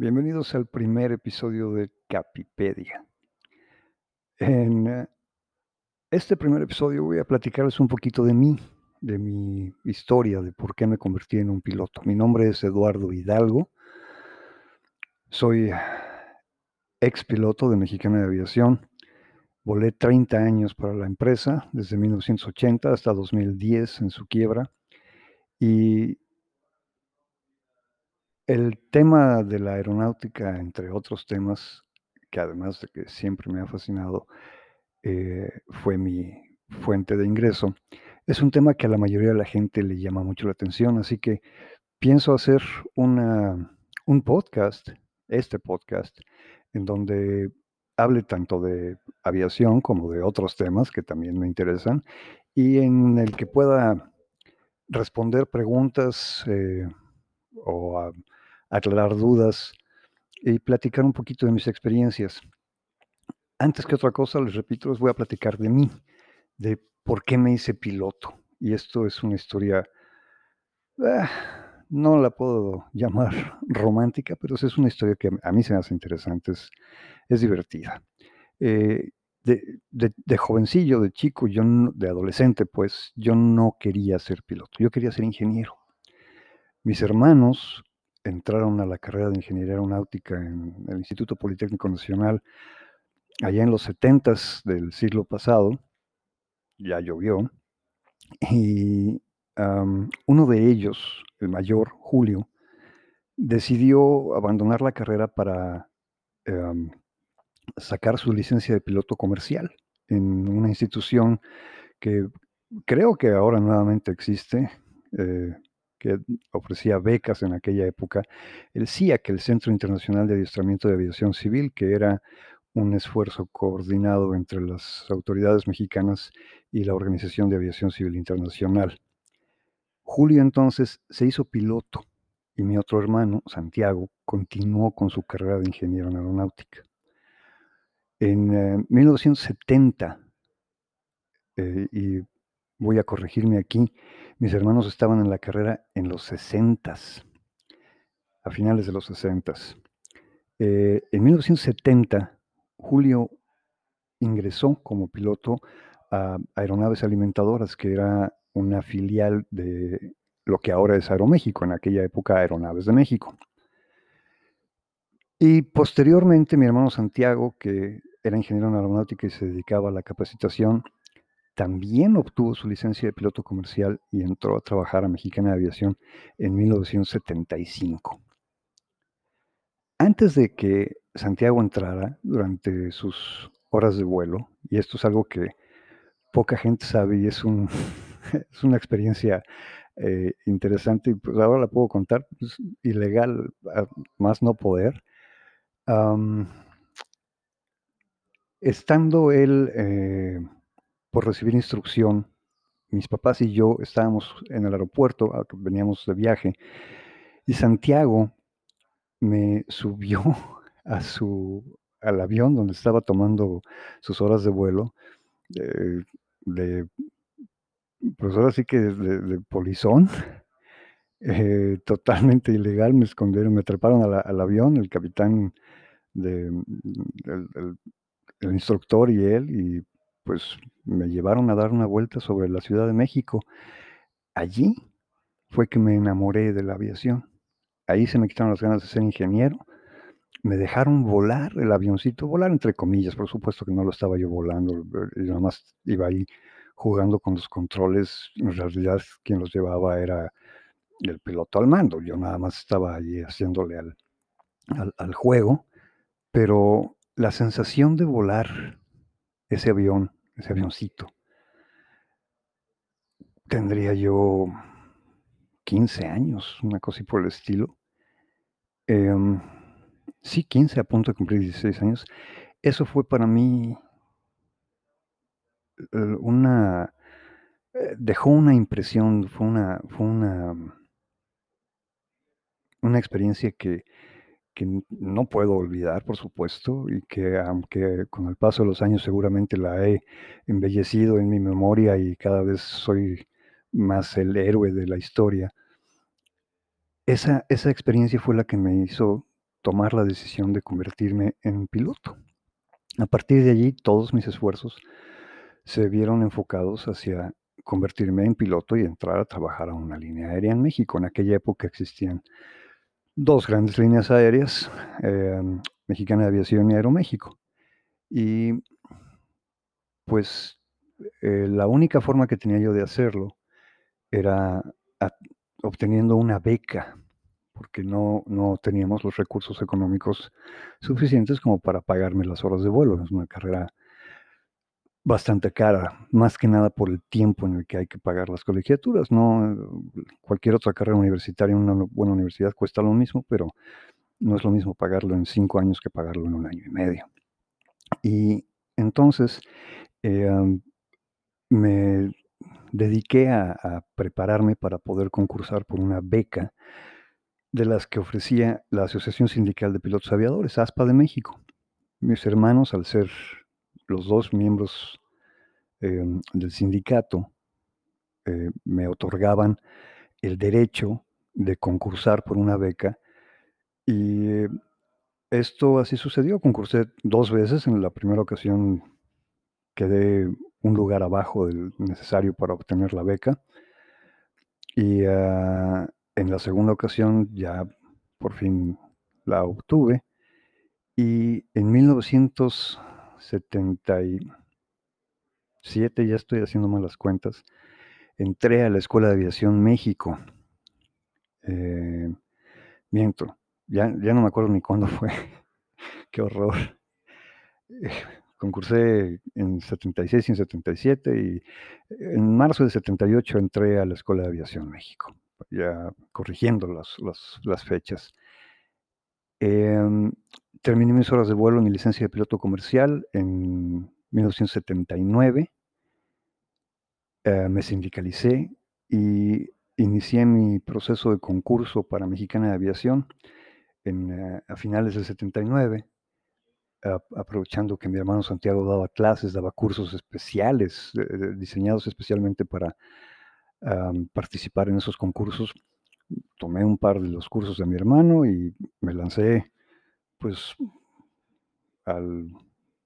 Bienvenidos al primer episodio de Capipedia. En eh, este primer episodio voy a platicarles un poquito de mí, de mi historia, de por qué me convertí en un piloto. Mi nombre es Eduardo Hidalgo. Soy ex piloto de Mexicana de Aviación. Volé 30 años para la empresa, desde 1980 hasta 2010 en su quiebra. Y el tema de la aeronáutica, entre otros temas, que además de que siempre me ha fascinado, eh, fue mi fuente de ingreso, es un tema que a la mayoría de la gente le llama mucho la atención, así que pienso hacer una, un podcast, este podcast, en donde hable tanto de aviación como de otros temas que también me interesan y en el que pueda responder preguntas eh, o a, aclarar dudas y platicar un poquito de mis experiencias. Antes que otra cosa, les repito, les voy a platicar de mí, de por qué me hice piloto. Y esto es una historia, ah, no la puedo llamar romántica, pero es una historia que a mí se me hace interesante, es, divertida. Eh, de, de, jovencillo, de chico, yo de adolescente, pues yo no quería ser piloto, yo quería ser ingeniero. Mis hermanos entraron a la carrera de ingeniería aeronáutica en el Instituto Politécnico Nacional allá en los 70 del siglo pasado, ya llovió, y uno de ellos, el mayor, Julio, decidió abandonar la carrera para sacar su licencia de piloto comercial en una institución que creo que ahora nuevamente existe, eh, que ofrecía becas en aquella época, el CIAC, el Centro Internacional de Adiestramiento de Aviación Civil, que era un esfuerzo coordinado entre las autoridades mexicanas y la Organización de Aviación Civil Internacional. Julio entonces se hizo piloto y mi otro hermano, Santiago, continuó con su carrera de ingeniero en aeronáutica. En 1970, eh, eh, y voy a corregirme aquí, mis hermanos estaban en la carrera en los 60, a finales de los 60. Eh, en 1970, Julio ingresó como piloto a Aeronaves Alimentadoras, que era una filial de lo que ahora es Aeroméxico, en aquella época Aeronaves de México. Y posteriormente mi hermano Santiago, que era ingeniero en aeronáutica y se dedicaba a la capacitación, también obtuvo su licencia de piloto comercial y entró a trabajar a Mexicana de Aviación en 1975. Antes de que Santiago entrara durante sus horas de vuelo, y esto es algo que poca gente sabe y es, es una experiencia eh, interesante, y pues ahora la puedo contar, pues, ilegal, más no poder. estando él eh, por recibir instrucción. Mis papás y yo estábamos en el aeropuerto, veníamos de viaje, y Santiago me subió a su, al avión donde estaba tomando sus horas de vuelo, de, pues ahora sí que de, polizón, eh, totalmente ilegal, me escondieron, me treparon al avión, el capitán, de, el, instructor y él, y pues me llevaron a dar una vuelta sobre la Ciudad de México. Allí fue que me enamoré de la aviación. Ahí se me quitaron las ganas de ser ingeniero. Me dejaron volar el avioncito, volar entre comillas, por supuesto que no lo estaba yo volando, yo nada más iba ahí jugando con los controles. En realidad quien los llevaba era el piloto al mando, yo nada más estaba ahí haciéndole al, al, al juego, pero la sensación de volar ese avión ese avioncito. Tendría yo 15 años, una cosa y por el estilo. Em, sí, 15, a punto de cumplir 16 años. Eso fue para mí eh, una... Eh, dejó una impresión, fue una, fue una, una experiencia que, que no puedo olvidar, por supuesto, y que aunque con el paso de los años seguramente la he embellecido en mi memoria y cada vez soy más el héroe de la historia, esa, esa experiencia fue la que me hizo tomar la decisión de convertirme en piloto. A partir de allí, todos mis esfuerzos se vieron enfocados hacia convertirme en piloto y entrar a trabajar a una línea aérea en México. En aquella época existían dos grandes líneas aéreas, em, Mexicana de Aviación y Aeroméxico. Y pues eh, la única forma que tenía yo de hacerlo era obteniendo una beca, porque no, no teníamos los recursos económicos suficientes como para pagarme las horas de vuelo. Es una carrera bastante cara, más que nada por el tiempo en el que hay que pagar las colegiaturas. No, cualquier otra carrera universitaria en una buena universidad cuesta lo mismo, pero no es lo mismo pagarlo en cinco años que pagarlo en un año y medio. Y entonces eh, me dediqué a, a, prepararme para poder concursar por una beca de las que ofrecía la Asociación Sindical de Pilotos Aviadores, ASPA de México. Mis hermanos, al ser los dos miembros em, del sindicato eh, me otorgaban el derecho de concursar por una beca y esto así sucedió. Concursé dos veces. En la primera ocasión quedé un lugar abajo del necesario para obtener la beca. Y ah, en la segunda ocasión ya por fin la obtuve. Y en 1900 77, ya estoy haciendo malas cuentas, entré a la Escuela de Aviación México. Eh, miento, ya, ya no me acuerdo ni cuándo fue. Qué horror. Eh, concursé en 76 y en 77 y en marzo de 78 entré a la Escuela de Aviación México, ya corrigiendo las, las, las fechas. Em, terminé mis horas de vuelo en mi licencia de piloto comercial en 1979. Eh, me sindicalicé y inicié mi proceso de concurso para Mexicana de Aviación eh, a finales del 79, aprovechando que mi hermano Santiago daba clases, daba cursos especiales diseñados especialmente para participar en esos concursos. Tomé un par de los cursos de mi hermano y me lancé pues, al,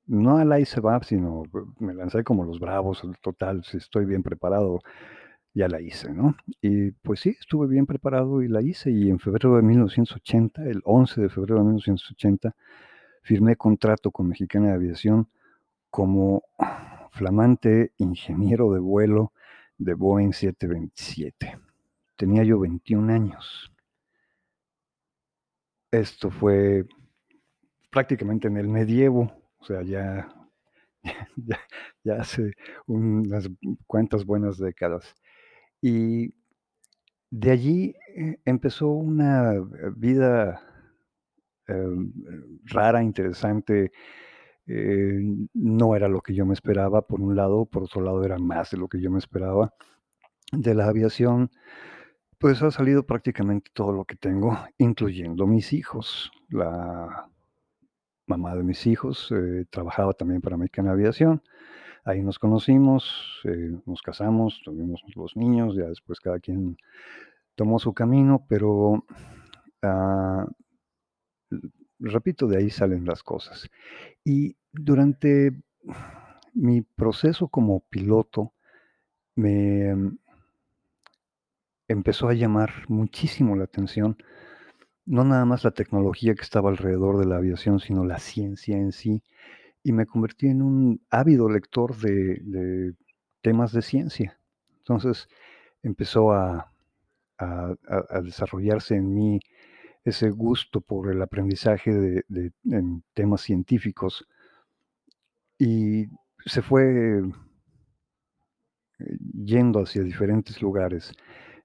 no al ICEBAP, sino me lancé como los bravos, total, si estoy bien preparado, ya la hice, ¿no? Y pues sí, estuve bien preparado y la hice, y en febrero de 1980, el 11 de febrero de 1980, firmé contrato con Mexicana de Aviación como flamante ingeniero de vuelo de Boeing 727. Tenía yo 21 años. Esto fue prácticamente en el medievo, o sea, ya, ya, hace unas cuantas buenas décadas. Y de allí eh, empezó una vida em, rara, interesante. Eh, no era lo que yo me esperaba, por un lado, por otro lado era más de lo que yo me esperaba. De la aviación, pues ha salido prácticamente todo lo que tengo, incluyendo mis hijos. La mamá de mis hijos, eh, trabajaba también para Americana Aviación. Ahí nos conocimos, eh, nos casamos, tuvimos los niños, ya después cada quien tomó su camino, pero ah, repito, de ahí salen las cosas. Y durante mi proceso como piloto, me mm, empezó a llamar muchísimo la atención no nada más la tecnología que estaba alrededor de la aviación, sino la ciencia en sí, y me convertí en un ávido lector de, temas de ciencia. Entonces empezó a, desarrollarse en mí ese gusto por el aprendizaje de, en temas científicos y se fue eh, yendo hacia diferentes lugares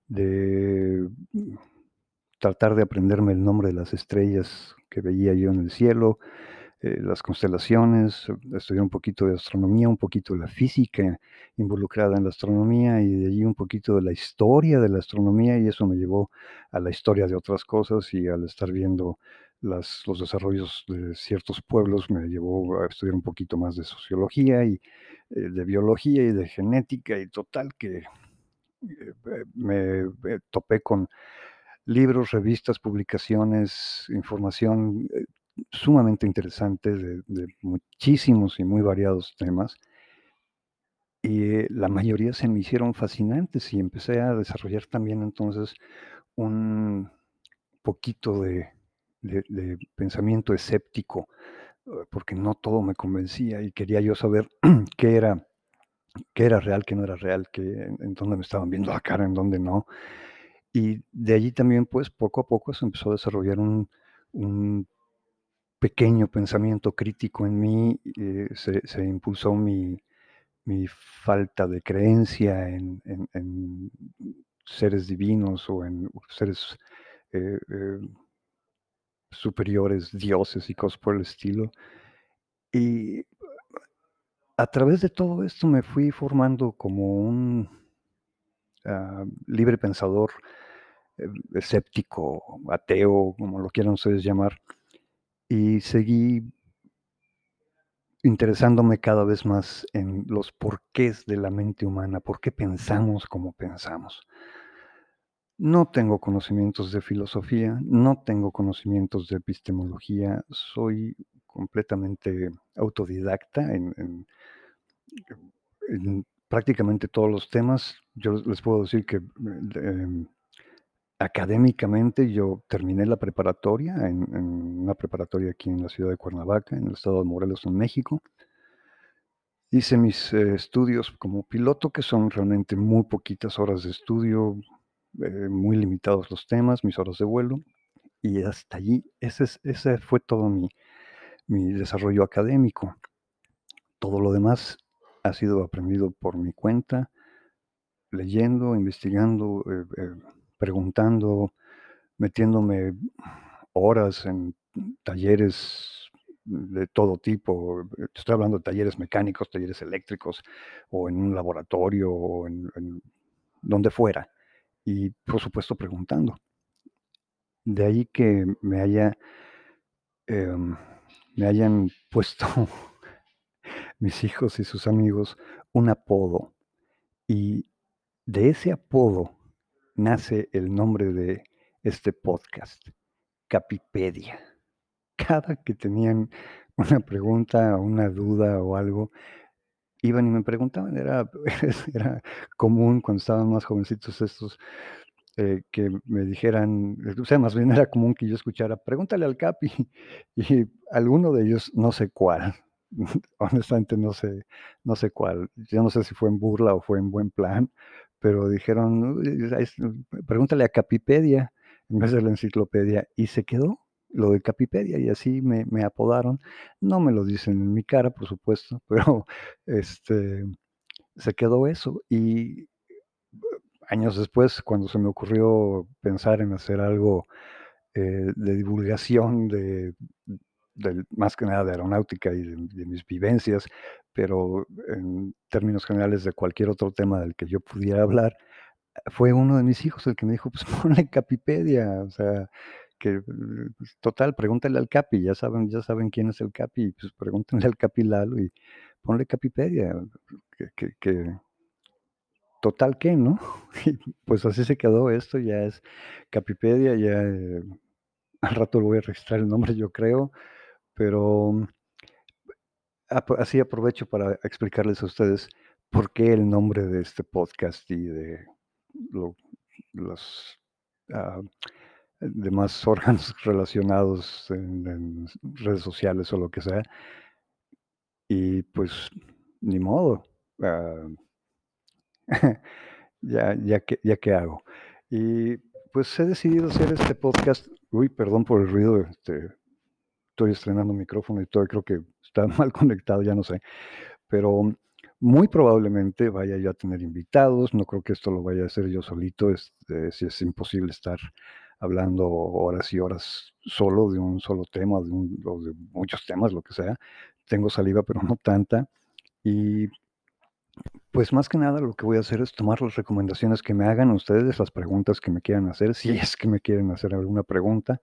de tratar de aprenderme el nombre de las estrellas que veía yo en el cielo, eh, las constelaciones, estudiar un poquito de astronomía, un poquito de la física involucrada en la astronomía y de allí un poquito de la historia de la astronomía y eso me llevó a la historia de otras cosas y al estar viendo las, los desarrollos de ciertos pueblos me llevó a estudiar un poquito más de sociología y eh, de biología y de genética y total que eh, me topé con libros, revistas, publicaciones, información eh, sumamente interesante de, muchísimos y muy variados temas. Y eh, la mayoría se me hicieron fascinantes y empecé a desarrollar también entonces un poquito de pensamiento escéptico, eh, porque no todo me convencía y quería yo saber qué era, qué era real, qué no era real, qué, en, en dónde me estaban viendo la cara, en dónde no. Y de allí también, pues, poco a poco se empezó a desarrollar un, un pequeño pensamiento crítico en mí, eh, se, impulsó mi, mi falta de creencia en, en- seres divinos o en seres eh, eh, superiores, dioses y cosas por el estilo. Y a través de todo esto me fui formando como un ah, libre pensador, escéptico, ateo, como lo quieran ustedes llamar, y seguí interesándome cada vez más en los porqués de la mente humana, por qué pensamos como pensamos. No tengo conocimientos de filosofía, no tengo conocimientos de epistemología, soy completamente autodidacta en, en- en prácticamente todos los temas. Yo les puedo decir que em, académicamente yo terminé la preparatoria en, una preparatoria aquí en la ciudad de Cuernavaca, en el estado de Morelos, en México. Hice mis eh, estudios como piloto, que son realmente muy poquitas horas de estudio, eh, muy limitados los temas, mis horas de vuelo, y hasta allí, ese, es- ese fue todo mi, mi desarrollo académico. Todo lo demás ha sido aprendido por mi cuenta, leyendo, investigando, eh, eh, preguntando, metiéndome horas en talleres de todo tipo. Estoy hablando de talleres mecánicos, talleres eléctricos, o en un laboratorio, o en, en donde fuera. Y por supuesto preguntando. De ahí que me haya, em, me hayan puesto mis hijos y sus amigos un apodo. Y de ese apodo nace el nombre de este podcast, Capipedia. Cada que tenían una pregunta, o una duda o algo, iban y me preguntaban. Era, era común cuando estaban más jovencitos estos eh, que me dijeran, o sea, más bien era común que yo escuchara, pregúntale al Capi, y alguno de ellos, no sé cuál, honestamente no sé, no sé cuál, yo no sé si fue en burla o fue en buen plan, pero dijeron, "Uy, es- pregúntale a Capipedia en vez de la enciclopedia, y se quedó lo de Capipedia, y así me, apodaron, no me lo dicen en mi cara, por supuesto, pero este, se quedó eso, y años después, cuando se me ocurrió pensar en hacer algo eh, de divulgación de, más que nada de aeronáutica y de mis vivencias, pero en términos generales de cualquier otro tema del que yo pudiera hablar, fue uno de mis hijos el que me dijo, pues ponle Capipedia, o sea, que pues, total, pregúntale al Capi, ya saben, ya saben quién es el Capi, pues pregúntenle al Capi Lalo y ponle Capipedia, que, que, que total que, ¿no? Y pues así se quedó esto, ya es Capipedia, ya eh, al rato lo voy a registrar el nombre, yo creo, pero así aprovecho para explicarles a ustedes por qué el nombre de este podcast y de lo- los ah, demás órganos relacionados en, redes sociales o lo que sea. Y pues ni modo. ah, ya, ya que, ya que hago. Y pues he decidido hacer este podcast. Uy, perdón por el ruido. Este, estoy estrenando micrófono y todo. Creo que está mal conectado, ya no sé. Pero muy probablemente vaya yo a tener invitados. No creo que esto lo vaya a hacer yo solito. Este, si es imposible estar hablando horas y horas solo de un solo tema, de o de muchos temas, lo que sea. Tengo saliva, pero no tanta. Y pues más que nada lo que voy a hacer es tomar las recomendaciones que me hagan ustedes, las preguntas que me quieran hacer, si es que me quieren hacer alguna pregunta,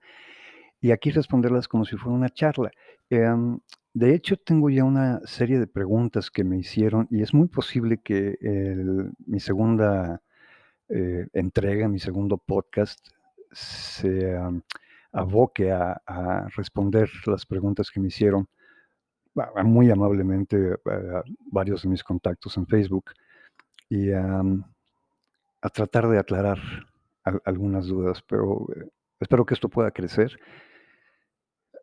y aquí responderlas como si fuera una charla. Em, de hecho, tengo ya una serie de preguntas que me hicieron y es muy posible que mi segunda eh, entrega, mi segundo podcast, se am, aboque a, responder las preguntas que me hicieron a- a- muy amablemente varios de mis contactos en Facebook y a tratar de aclarar al- algunas dudas, pero eh, espero que esto pueda crecer.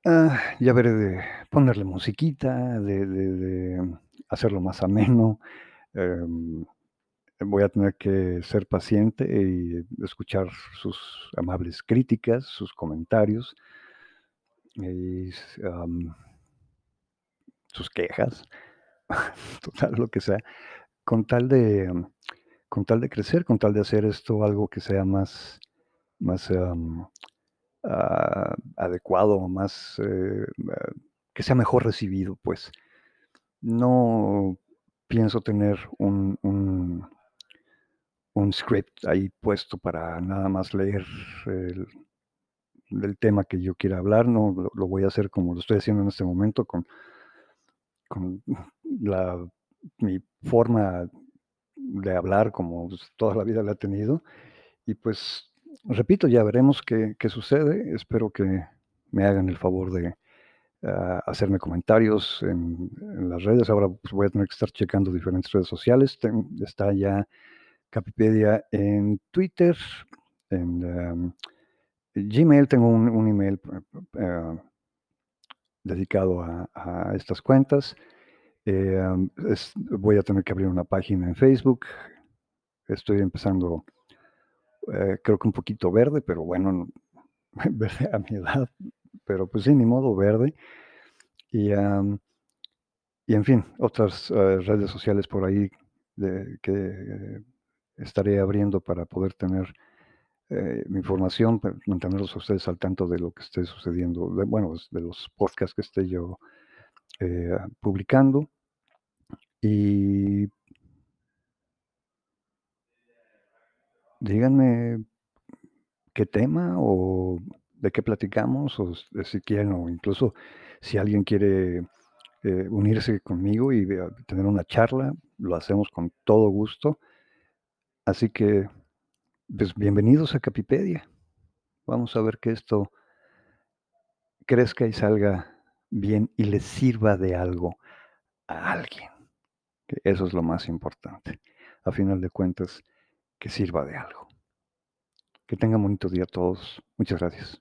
Ah, ya veré de ponerle musiquita, de, de hacerlo más ameno. em, voy a tener que ser paciente y escuchar sus amables críticas, sus comentarios y sus quejas, total, lo que sea, con tal de, am, con tal de crecer, con tal de hacer esto algo que sea más, más ah, adecuado, más, eh, que sea mejor recibido, pues. No pienso tener un, un, script ahí puesto para nada más leer el, tema que yo quiera hablar, no, lo, lo voy a hacer como lo estoy haciendo en este momento, con, con la, mi forma de hablar como pues, toda la vida la he tenido. Y pues, repito, ya veremos qué, qué sucede. Espero que me hagan el favor de ah, hacerme comentarios en, las redes. Ahora pues, voy a tener que estar checando diferentes redes sociales. Está ya Capipedia en Twitter, en em, Gmail, tengo un, un email eh, dedicado a, estas cuentas. Eh, es- voy a tener que abrir una página en Facebook. Estoy empezando, eh, creo que un poquito verde, pero bueno, no- verde a mi edad, pero pues sí, ni modo, verde. Y, am, y en fin, otras eh, redes sociales por ahí de- que estaré abriendo para poder tener eh, mi información, para mantenerlos ustedes al tanto de lo que esté sucediendo, bueno, de los podcasts que esté yo eh, publicando. Y díganme qué tema o de qué platicamos, o si quieren, o incluso si alguien quiere eh, unirse conmigo y tener una charla, lo hacemos con todo gusto. Así que, pues bienvenidos a Capipedia. Vamos a ver que esto crezca y salga bien y les sirva de algo a alguien. eso es lo más importante. A final de cuentas, que sirva de algo. Que tengan bonito día todos. Muchas gracias.